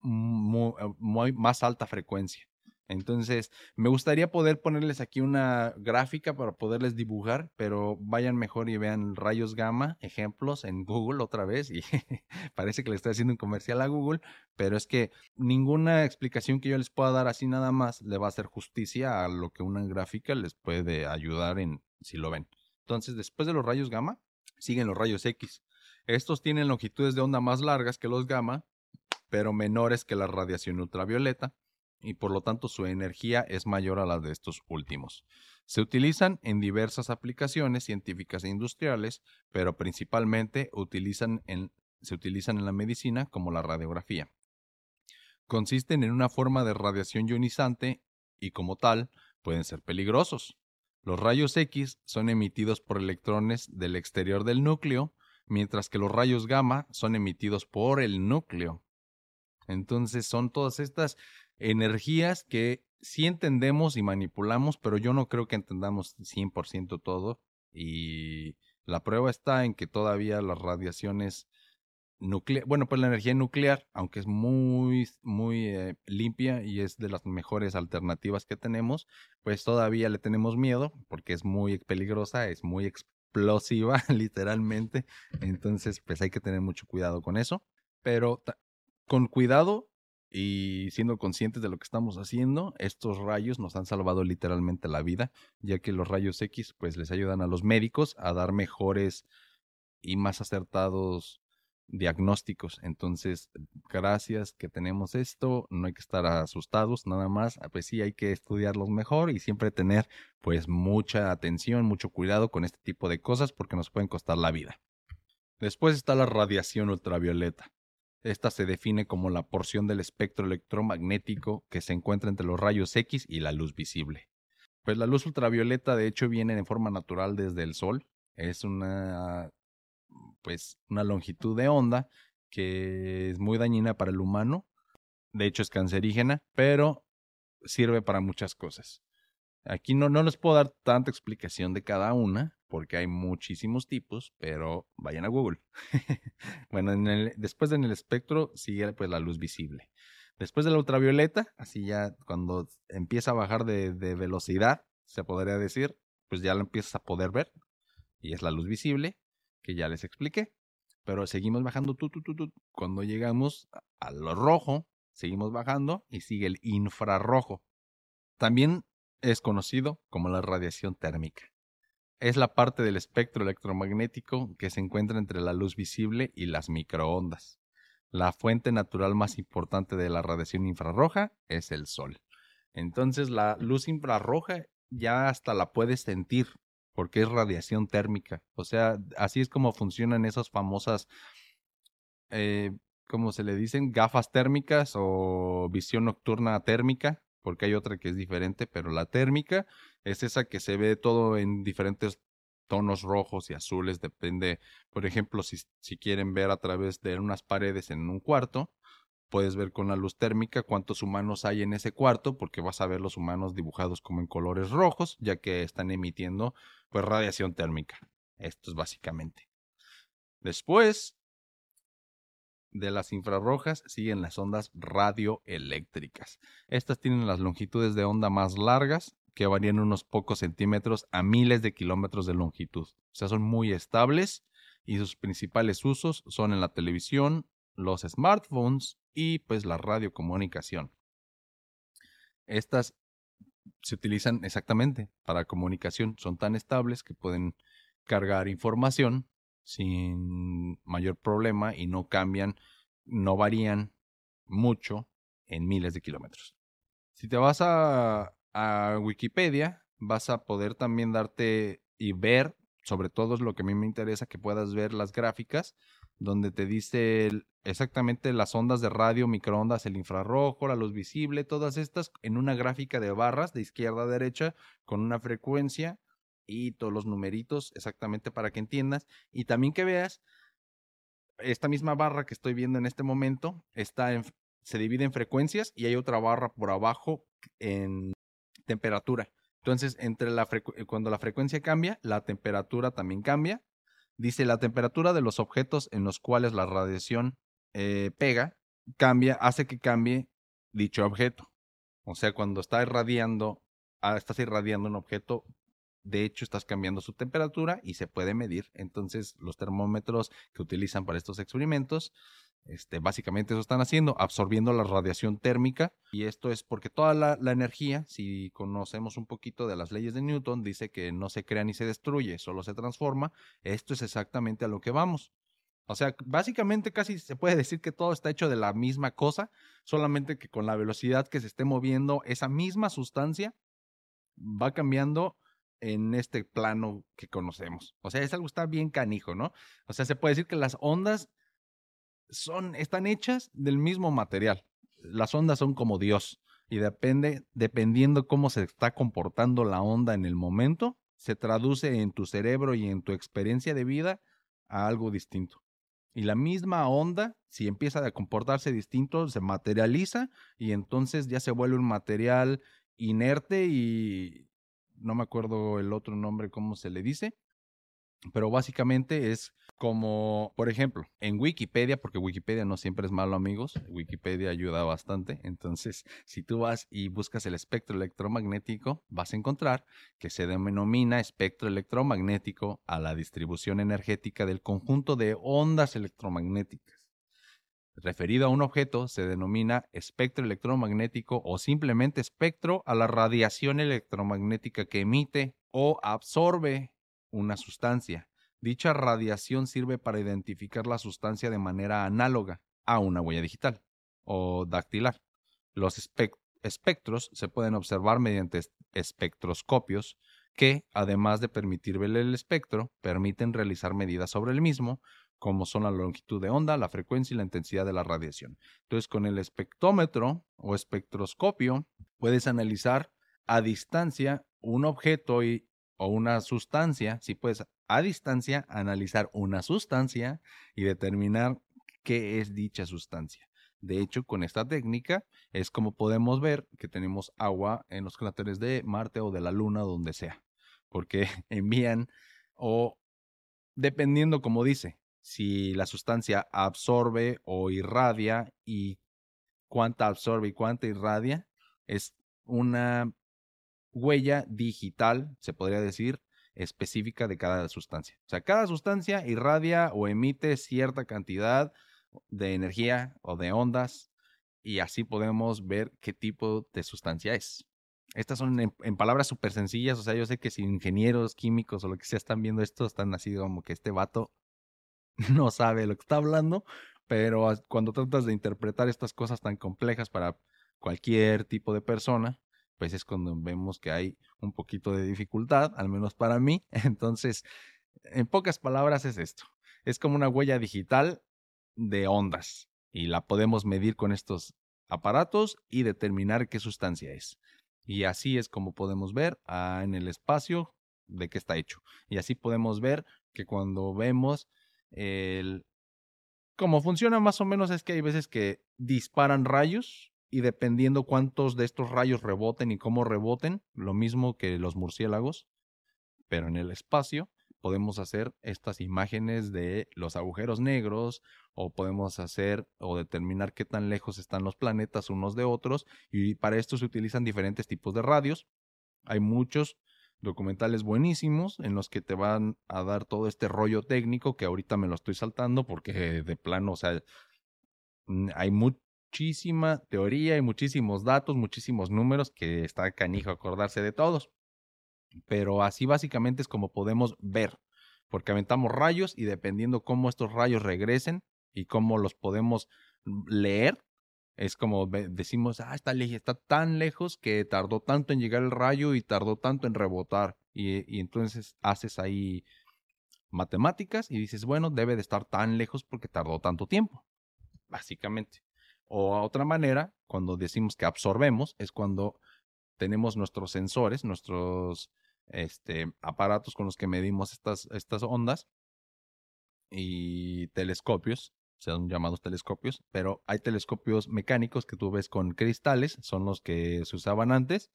eh, muy, más alta frecuencia. Entonces, me gustaría poder ponerles aquí una gráfica para poderles dibujar, pero vayan mejor y vean rayos gamma, ejemplos en Google otra vez. Y *laughs* parece que le estoy haciendo un comercial a Google, pero es que ninguna explicación que yo les pueda dar así nada más le va a hacer justicia a lo que una gráfica les puede ayudar en si lo ven. Entonces, después de los rayos gamma, siguen los rayos X. Estos tienen longitudes de onda más largas que los gamma pero menores que la radiación ultravioleta y por lo tanto su energía es mayor a la de estos últimos. Se utilizan en diversas aplicaciones científicas e industriales, pero principalmente se utilizan en la medicina como la radiografía. Consisten en una forma de radiación ionizante y como tal pueden ser peligrosos. Los rayos X son emitidos por electrones del exterior del núcleo, mientras que los rayos gamma son emitidos por el núcleo. Entonces son todas estas energías que sí entendemos y manipulamos, pero yo no creo que entendamos 100% todo. Y la prueba está en que todavía las radiaciones nucleares, bueno, pues la energía nuclear, aunque es muy, muy eh, limpia y es de las mejores alternativas que tenemos, pues todavía le tenemos miedo porque es muy peligrosa, es muy explosiva, *laughs* literalmente. Entonces, pues hay que tener mucho cuidado con eso. Pero con cuidado y siendo conscientes de lo que estamos haciendo, estos rayos nos han salvado literalmente la vida, ya que los rayos X pues les ayudan a los médicos a dar mejores y más acertados diagnósticos. Entonces, gracias que tenemos esto, no hay que estar asustados, nada más, ah, pues sí hay que estudiarlos mejor y siempre tener pues mucha atención, mucho cuidado con este tipo de cosas porque nos pueden costar la vida. Después está la radiación ultravioleta. Esta se define como la porción del espectro electromagnético que se encuentra entre los rayos X y la luz visible. Pues la luz ultravioleta de hecho viene en forma natural desde el Sol. Es una, pues, una longitud de onda que es muy dañina para el humano. De hecho es cancerígena, pero sirve para muchas cosas. Aquí no, no les puedo dar tanta explicación de cada una, porque hay muchísimos tipos, pero vayan a Google. *laughs* bueno, en el, después en el espectro sigue pues la luz visible. Después de la ultravioleta, así ya cuando empieza a bajar de, velocidad, se podría decir, pues ya lo empiezas a poder ver. Y es la luz visible, que ya les expliqué. Pero seguimos bajando, tu, cuando llegamos a lo rojo, seguimos bajando y sigue el infrarrojo. También es conocido como la radiación térmica es la parte del espectro electromagnético que se encuentra entre la luz visible y las microondas. La fuente natural más importante de la radiación infrarroja es el Sol. Entonces la luz infrarroja ya hasta la puedes sentir porque es radiación térmica. O sea, así es como funcionan esas famosas, eh, ¿cómo se le dicen? Gafas térmicas o visión nocturna térmica, porque hay otra que es diferente, pero la térmica es esa que se ve todo en diferentes tonos rojos y azules, depende, por ejemplo, si, si quieren ver a través de unas paredes en un cuarto, puedes ver con la luz térmica cuántos humanos hay en ese cuarto, porque vas a ver los humanos dibujados como en colores rojos, ya que están emitiendo pues radiación térmica. Esto es básicamente. Después de las infrarrojas siguen las ondas radioeléctricas. Estas tienen las longitudes de onda más largas que varían unos pocos centímetros a miles de kilómetros de longitud. O sea, son muy estables y sus principales usos son en la televisión, los smartphones y pues la radiocomunicación. Estas se utilizan exactamente para comunicación, son tan estables que pueden cargar información sin mayor problema y no cambian, no varían mucho en miles de kilómetros. Si te vas a, Wikipedia, vas a poder también darte y ver, sobre todo es lo que a mí me interesa, que puedas ver las gráficas, donde te dice exactamente las ondas de radio, microondas, el infrarrojo, la luz visible, todas estas en una gráfica de barras de izquierda a derecha con una frecuencia y todos los numeritos exactamente para que entiendas y también que veas esta misma barra que estoy viendo en este momento está en, se divide en frecuencias y hay otra barra por abajo en temperatura. Entonces, entre la eh, cuando la frecuencia cambia, la temperatura también cambia. Dice la temperatura de los objetos en los cuales la radiación eh, pega, cambia, hace que cambie dicho objeto. O sea, cuando está irradiando, ah, estás irradiando un objeto, de hecho estás cambiando su temperatura y se puede medir. Entonces, los termómetros que utilizan para estos experimentos este, básicamente eso están haciendo, absorbiendo la radiación térmica. Y esto es porque toda la, energía, si conocemos un poquito de las leyes de Newton, dice que no se crea ni se destruye, solo se transforma. Esto es exactamente a lo que vamos. O sea, básicamente casi se puede decir que todo está hecho de la misma cosa, solamente que con la velocidad que se esté moviendo esa misma sustancia va cambiando en este plano que conocemos. O sea, es algo está bien canijo, ¿no? O sea, se puede decir que las ondas son, están hechas del mismo material. Las ondas son como Dios. y depende, dependiendo cómo se está comportando la onda en el momento, se traduce en tu cerebro y en tu experiencia de vida a algo distinto. Y la misma onda, si empieza a comportarse distinto, se materializa y entonces ya se vuelve un material inerte y no me acuerdo el otro nombre, cómo se le dice, pero básicamente es como, por ejemplo, en Wikipedia, porque Wikipedia no siempre es malo, amigos, Wikipedia ayuda bastante. Entonces, *laughs* si tú vas y buscas el espectro electromagnético, vas a encontrar que se denomina espectro electromagnético a la distribución energética del conjunto de ondas electromagnéticas. Referido a un objeto, se denomina espectro electromagnético o simplemente espectro a la radiación electromagnética que emite o absorbe una sustancia. Dicha radiación sirve para identificar la sustancia de manera análoga a una huella digital o dactilar. Los espectros se pueden observar mediante espectroscopios que, además de permitir ver el espectro, permiten realizar medidas sobre el mismo, como son la longitud de onda, la frecuencia y la intensidad de la radiación. Entonces, con el espectrómetro o espectroscopio, puedes analizar a distancia un objeto y o una sustancia, si puedes a distancia analizar una sustancia y determinar qué es dicha sustancia. De hecho, con esta técnica es como podemos ver que tenemos agua en los cráteres de Marte o de la Luna, donde sea, porque *laughs* envían o dependiendo como dice, si la sustancia absorbe o irradia y cuánta absorbe y cuánta irradia, es una huella digital, se podría decir, específica de cada sustancia. O sea, cada sustancia irradia o emite cierta cantidad de energía o de ondas y así podemos ver qué tipo de sustancia es. Estas son en, palabras súper sencillas, o sea, yo sé que si ingenieros químicos o lo que sea están viendo esto, están así como que este vato *laughs* no sabe lo que está hablando, pero cuando tratas de interpretar estas cosas tan complejas para cualquier tipo de persona, pues es cuando vemos que hay un poquito de dificultad, al menos para mí. *laughs* Entonces, en pocas palabras es esto. Es como una huella digital de ondas y la podemos medir con estos aparatos y determinar qué sustancia es. Y así es como podemos ver ah, en el espacio de qué está hecho. Y así podemos ver que cuando vemos el... Funciona más o menos es que hay veces que disparan rayos y dependiendo cuántos de estos rayos reboten y cómo reboten, lo mismo que los murciélagos, pero en el espacio podemos hacer estas imágenes de los agujeros negros o podemos hacer o determinar qué tan lejos están los planetas unos de otros y para esto se utilizan diferentes tipos de radios. Hay muchos documentales buenísimos en los que te van a dar todo este rollo técnico que ahorita me lo estoy saltando porque de plano, o sea, hay muchísima teoría y muchísimos datos, muchísimos números que está canijo acordarse de todos. Pero así básicamente es como podemos ver, porque aventamos rayos y dependiendo cómo estos rayos regresen y cómo los podemos leer, es como decimos, ah, está, está tan lejos que tardó tanto en llegar el rayo y tardó tanto en rebotar. Y, y entonces haces ahí matemáticas y dices, bueno, debe de estar tan lejos porque tardó tanto tiempo, básicamente. O a otra manera, cuando decimos que absorbemos, es cuando tenemos nuestros sensores, nuestros este, aparatos con los que medimos estas, estas ondas y telescopios, son llamados telescopios, pero hay telescopios mecánicos que tú ves con cristales, son los que se usaban antes,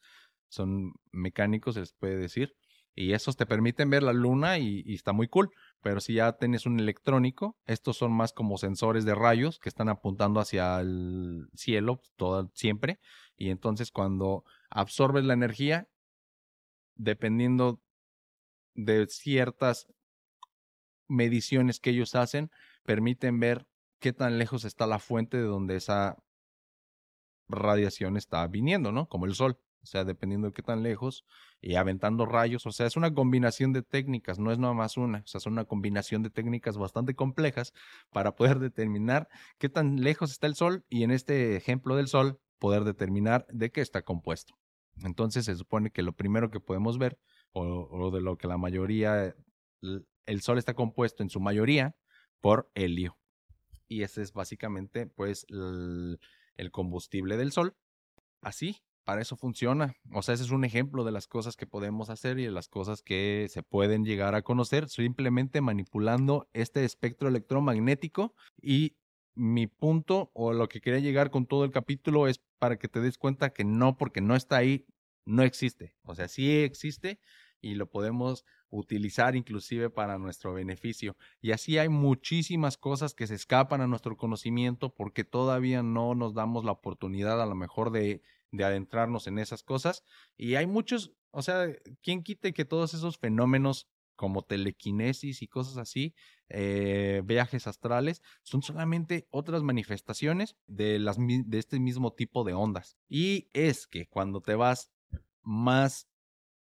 son mecánicos, se les puede decir, y esos te permiten ver la luna y, está muy cool. Pero si ya tienes un electrónico, estos son más como sensores de rayos que están apuntando hacia el cielo todo, siempre. Y entonces cuando absorbes la energía, dependiendo de ciertas mediciones que ellos hacen, permiten ver qué tan lejos está la fuente de donde esa radiación está viniendo, ¿no? Como el sol o sea, dependiendo de qué tan lejos, y aventando rayos, o sea, es una combinación de técnicas, no es nada más una, o sea, son una combinación de técnicas bastante complejas para poder determinar qué tan lejos está el Sol y en este ejemplo del Sol, poder determinar de qué está compuesto. Entonces se supone que lo primero que podemos ver, o, de lo que la mayoría, el Sol está compuesto en su mayoría por helio. Y ese es básicamente, pues, el combustible del Sol así, para eso funciona. O sea, ese es un ejemplo de las cosas que podemos hacer y de las cosas que se pueden llegar a conocer simplemente manipulando este espectro electromagnético. Y mi punto o lo que quería llegar con todo el capítulo es para que te des cuenta que no, porque no está ahí, no existe. O sea, sí existe y lo podemos utilizar inclusive para nuestro beneficio. Y así hay muchísimas cosas que se escapan a nuestro conocimiento porque todavía no nos damos la oportunidad a lo mejor de de adentrarnos en esas cosas. Y hay muchos, o sea, ¿quién quite que todos esos fenómenos como telequinesis y cosas así, eh, viajes astrales, son solamente otras manifestaciones de, las, de este mismo tipo de ondas. Y es que cuando te vas más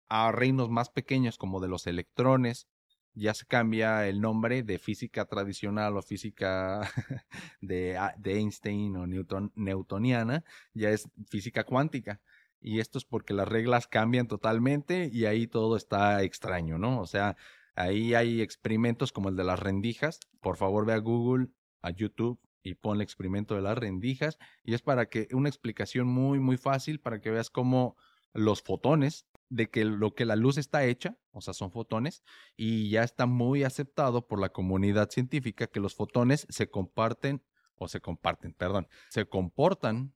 a reinos más pequeños como de los electrones, ya se cambia el nombre de física tradicional o física *laughs* de, de Einstein o Newton, newtoniana, ya es física cuántica. Y esto es porque las reglas cambian totalmente y ahí todo está extraño, ¿no? O sea, ahí hay experimentos como el de las rendijas. Por favor, ve a Google, a YouTube y pon el experimento de las rendijas. Y es para que una explicación muy, muy fácil para que veas cómo los fotones de que lo que la luz está hecha, o sea, son fotones, y ya está muy aceptado por la comunidad científica que los fotones se comparten, o se comparten, perdón, se comportan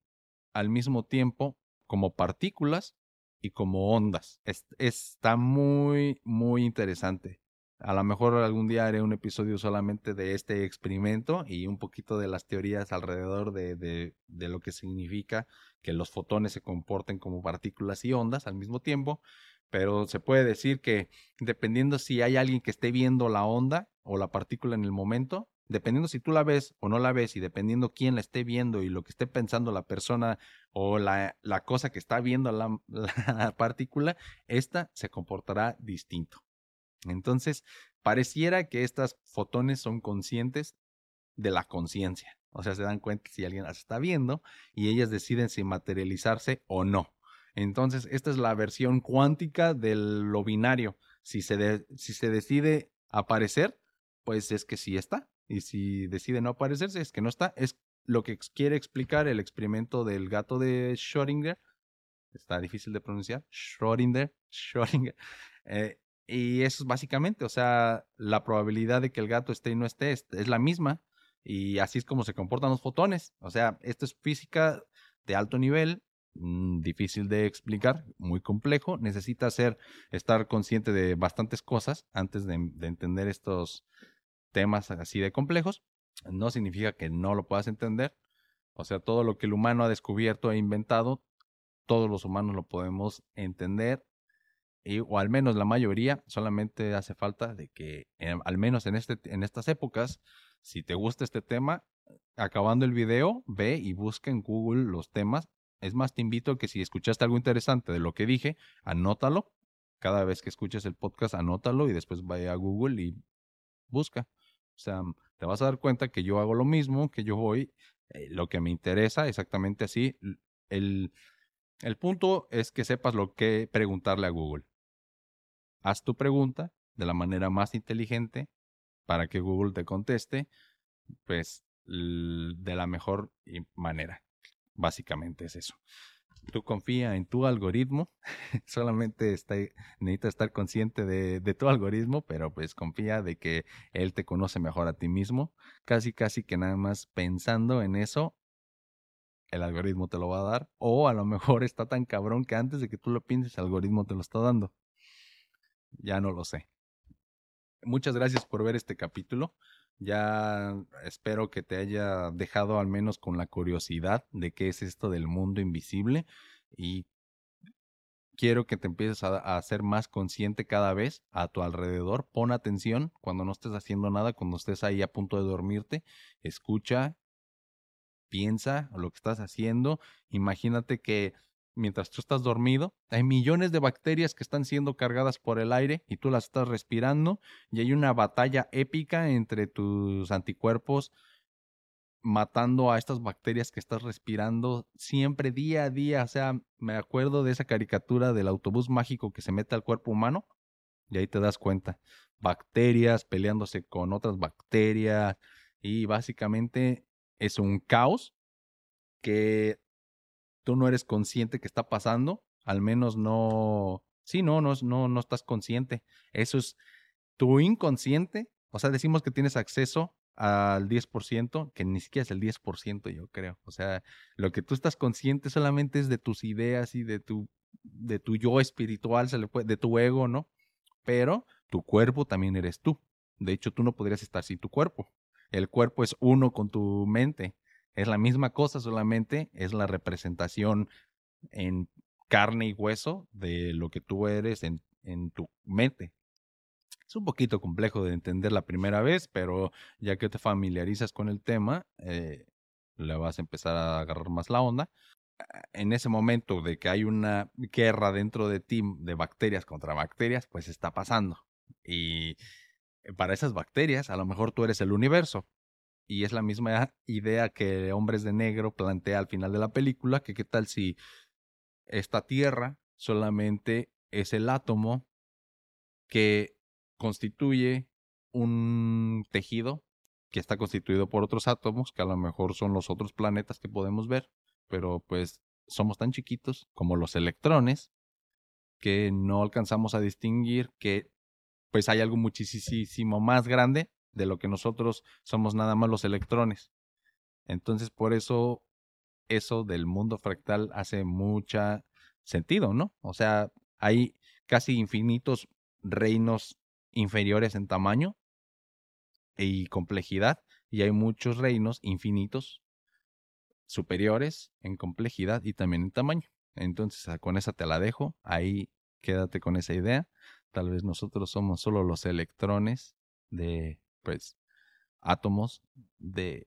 al mismo tiempo como partículas y como ondas. está muy, muy interesante. A lo mejor algún día haré un episodio solamente de este experimento y un poquito de las teorías alrededor de, de, lo que significa que los fotones se comporten como partículas y ondas al mismo tiempo. Pero se puede decir que dependiendo si hay alguien que esté viendo la onda o la partícula en el momento, dependiendo si tú la ves o no la ves y dependiendo quién la esté viendo y lo que esté pensando la persona o la, la cosa que está viendo la, *laughs* la partícula, esta se comportará distinto. Entonces, pareciera que estas fotones son conscientes de la conciencia. O sea, se dan cuenta si alguien las está viendo y ellas deciden si materializarse o no. Entonces, esta es la versión cuántica de lo binario. Si se, decide aparecer, pues es que sí está. Y si decide no aparecerse, es que no está. Es lo que quiere explicar el experimento del gato de Schrödinger. Está difícil de pronunciar. Schrödinger. *laughs* Schrödinger. Eh, y eso es básicamente, o sea, la probabilidad de que el gato esté y no esté es, la misma. Y así es como se comportan los fotones. O sea, esto es física de alto nivel, mm, difícil de explicar, muy complejo. Necesita ser, estar consciente de bastantes cosas antes de, de entender estos temas así de complejos. No significa que no lo puedas entender. O sea, todo lo que el humano ha descubierto e inventado, todos los humanos lo podemos entender o al menos la mayoría, solamente hace falta de que, em, al menos en, este, en estas épocas, si te gusta este tema, acabando el video, ve y busca en Google los temas. Es más, te invito a que si escuchaste algo interesante de lo que dije, anótalo. Cada vez que escuches el podcast, anótalo y después vaya a Google y busca. O sea, te vas a dar cuenta que yo hago lo mismo, que yo voy, eh, lo que me interesa, exactamente así. El, el punto es que sepas lo que preguntarle a Google haz tu pregunta de la manera más inteligente para que Google te conteste, pues de la mejor manera. Básicamente es eso. Tú confía en tu algoritmo, *laughs* solamente está, necesitas estar consciente de, de, tu algoritmo, pero pues confía de que él te conoce mejor a ti mismo. Casi, casi que nada más pensando en eso, el algoritmo te lo va a dar. O a lo mejor *laughs* está tan cabrón que antes de que tú lo pienses, el algoritmo te lo está dando. Ya no lo sé. Muchas gracias por ver este capítulo. Ya espero que te haya dejado al menos con la curiosidad de qué es esto del mundo invisible y quiero que te empieces a, a, ser más consciente cada vez a tu alrededor. Pon atención cuando no estés haciendo nada, cuando estés ahí a punto de dormirte. Escucha, piensa lo que estás haciendo. Imagínate que mientras tú estás dormido, hay millones de bacterias que están siendo cargadas por el aire y tú las estás respirando y hay una batalla épica entre tus anticuerpos matando a estas bacterias que estás respirando siempre día a día. O sea, me acuerdo de esa caricatura del autobús mágico que se mete al cuerpo humano y ahí te das cuenta. Bacterias peleándose con otras bacterias y básicamente es un caos que tú no eres consciente que está pasando, al menos no, sí, no, no, no, no estás consciente. Eso es tu inconsciente, o sea, decimos que tienes acceso al 10%, que ni siquiera es el 10%, yo creo. O sea, lo que tú estás consciente solamente es de tus ideas y de tu, de tu yo espiritual, de tu ego, ¿no? Pero tu cuerpo también eres tú. De hecho, tú no podrías estar sin tu cuerpo. El cuerpo es uno con tu mente. Es la misma cosa, solamente es la representación en carne y hueso de lo que tú eres en, en tu mente. Es un poquito complejo de entender la primera vez, pero ya que te familiarizas con el tema, eh, le vas a empezar a agarrar más la onda. En ese momento de que hay una guerra dentro de ti de bacterias contra bacterias, pues está pasando. Y para esas bacterias, a lo mejor tú eres el universo. Y es la misma idea que Hombres de Negro plantea al final de la película, que qué tal si esta Tierra solamente es el átomo que constituye un tejido que está constituido por otros átomos, que a lo mejor son los otros planetas que podemos ver, pero pues somos tan chiquitos como los electrones que no alcanzamos a distinguir que pues hay algo muchísimo más grande de lo que nosotros somos nada más los electrones. Entonces por eso eso del mundo fractal hace mucha sentido, ¿no? O sea, hay casi infinitos reinos inferiores en tamaño y complejidad, y hay muchos reinos infinitos superiores en complejidad y también en tamaño. Entonces, ah, con esa te la dejo, ahí quédate con esa idea. Tal vez nosotros somos solo los electrones de, pues, átomos de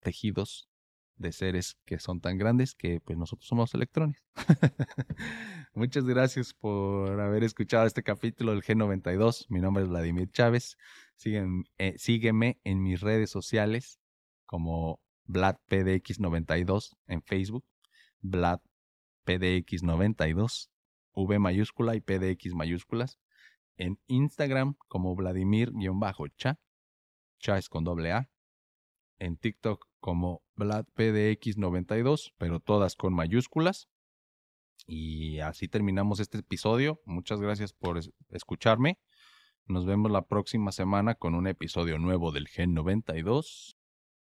tejidos de seres que son tan grandes que pues nosotros somos electrones. *laughs* Muchas gracias por haber escuchado este capítulo del G92. Mi nombre es Vladimir Chávez. Eh, sígueme en mis redes sociales como VladPDX92 en Facebook, VladPDX92, V mayúscula y PDX mayúsculas. En Instagram como Vladimir-cha, cha es con doble A. En TikTok como VladPDX92, pero todas con mayúsculas. Y así terminamos este episodio. Muchas gracias por escucharme. Nos vemos la próxima semana con un episodio nuevo del Gen 92.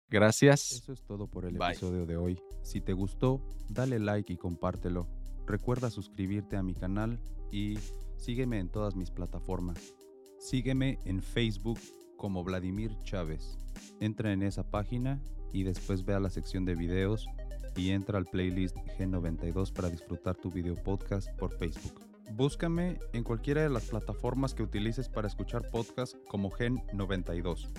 Gracias. Eso es todo por el episodio de hoy. Si te gustó, dale like y compártelo. Recuerda suscribirte a mi canal y sígueme en todas mis plataformas. Sígueme en Facebook como Vladimir Chávez. Entra en esa página y después ve a la sección de videos y entra al playlist G92 para disfrutar tu video podcast por Facebook. Búscame en cualquiera de las plataformas que utilices para escuchar podcast como Gen92.